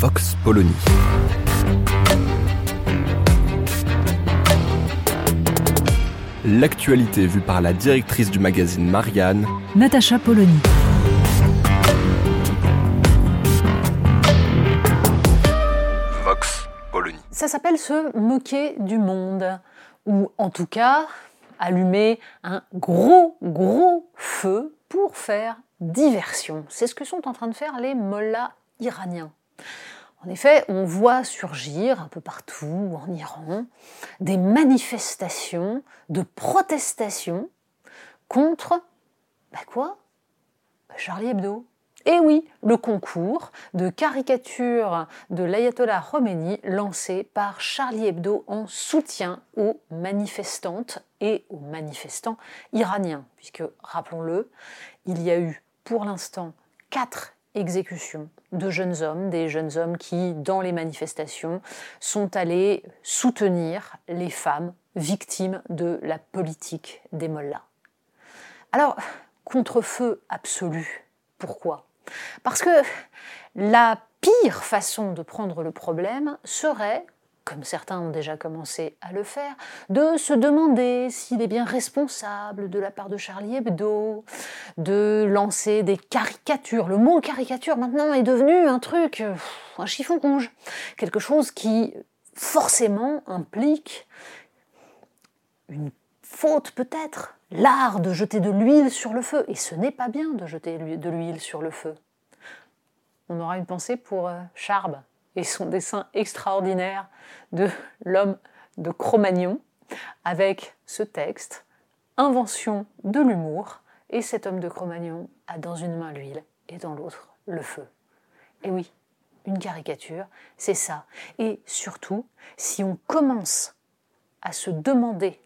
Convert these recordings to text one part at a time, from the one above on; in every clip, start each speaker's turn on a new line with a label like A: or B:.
A: Vox Polony. L'actualité vue par la directrice du magazine Marianne,
B: Natacha Polony.
A: Vox Polony.
C: Ça s'appelle se moquer du monde, ou en tout cas allumer un gros, gros feu pour faire diversion. C'est ce que sont en train de faire les mollahs iraniens. En effet, on voit surgir un peu partout en Iran des manifestations de protestation contre, bah quoi? Charlie Hebdo. Et oui, le concours de caricature de l'ayatollah Khomeini lancé par Charlie Hebdo en soutien aux manifestantes et aux manifestants iraniens. Puisque, rappelons-le, il y a eu pour l'instant quatre exécutions de jeunes hommes, des jeunes hommes qui, dans les manifestations, sont allés soutenir les femmes victimes de la politique des mollahs. Alors, contre-feu absolu, pourquoi? Parce que la pire façon de prendre le problème serait comme certains ont déjà commencé à le faire, de se demander s'il est bien responsable de la part de Charlie Hebdo, de lancer des caricatures. Le mot caricature maintenant est devenu un truc, un chiffon rouge, quelque chose qui forcément implique une faute peut-être, l'art de jeter de l'huile sur le feu. Et ce n'est pas bien de jeter de l'huile sur le feu. On aura une pensée pour Charbe, et son dessin extraordinaire de l'homme de Cro-Magnon, avec ce texte Invention de l'humour, et cet homme de Cro-Magnon a dans une main l'huile et dans l'autre le feu. Et oui, une caricature, c'est ça. Et surtout, si on commence à se demander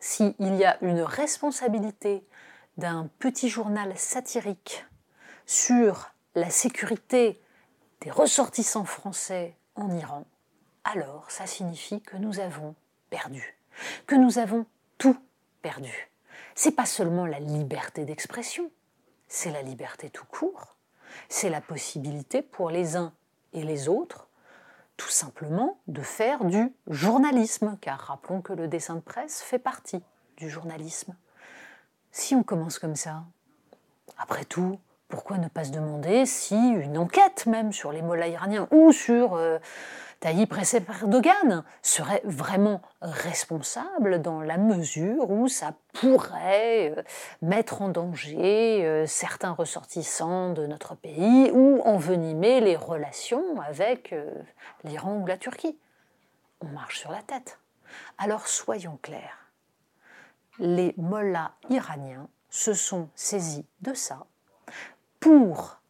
C: s'il y a une responsabilité d'un petit journal satirique sur la sécurité des ressortissants français en Iran, alors ça signifie que nous avons perdu, que nous avons tout perdu. C'est pas seulement la liberté d'expression, c'est la liberté tout court, c'est la possibilité pour les uns et les autres tout simplement de faire du journalisme, car rappelons que le dessin de presse fait partie du journalisme. Si on commence comme ça, après tout, pourquoi ne pas se demander si une enquête même sur les mollahs iraniens ou sur euh, Tayyip Erdogan serait vraiment responsable dans la mesure où ça pourrait euh, mettre en danger euh, certains ressortissants de notre pays ou envenimer les relations avec l'Iran ou la Turquie. On marche sur la tête. Alors soyons clairs. Les mollahs iraniens se sont saisis de ça pour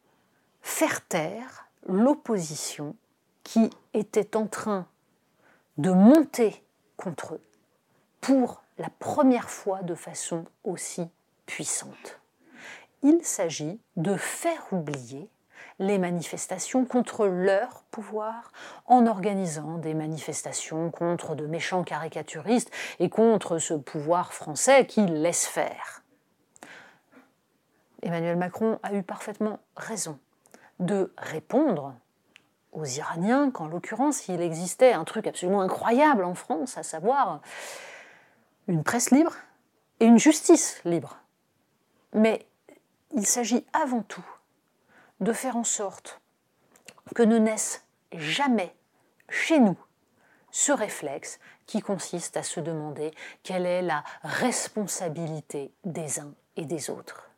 C: faire taire l'opposition qui était en train de monter contre eux pour la première fois de façon aussi puissante. Il s'agit de faire oublier les manifestations contre leur pouvoir en organisant des manifestations contre de méchants caricaturistes et contre ce pouvoir français qui laisse faire. Emmanuel Macron a eu parfaitement raison de répondre aux Iraniens qu'en l'occurrence il existait un truc absolument incroyable en France, à savoir une presse libre et une justice libre. Mais il s'agit avant tout de faire en sorte que ne naisse jamais chez nous ce réflexe qui consiste à se demander quelle est la responsabilité des uns et des autres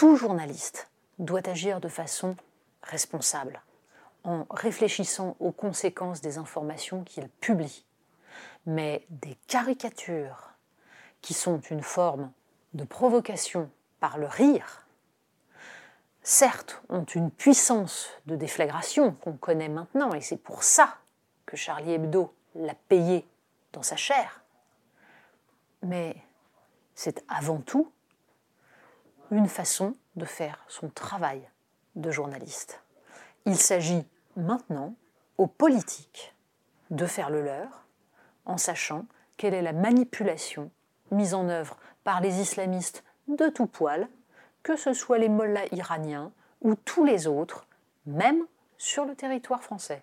C: tout journaliste doit agir de façon responsable, en réfléchissant aux conséquences des informations qu'il publie. Mais des caricatures qui sont une forme de provocation par le rire, certes, ont une puissance de déflagration qu'on connaît maintenant, et c'est pour ça que Charlie Hebdo l'a payé dans sa chair, mais c'est avant tout une façon de faire son travail de journaliste. Il s'agit maintenant aux politiques de faire le leur en sachant quelle est la manipulation mise en œuvre par les islamistes de tout poil, que ce soit les mollahs iraniens ou tous les autres, même sur le territoire français.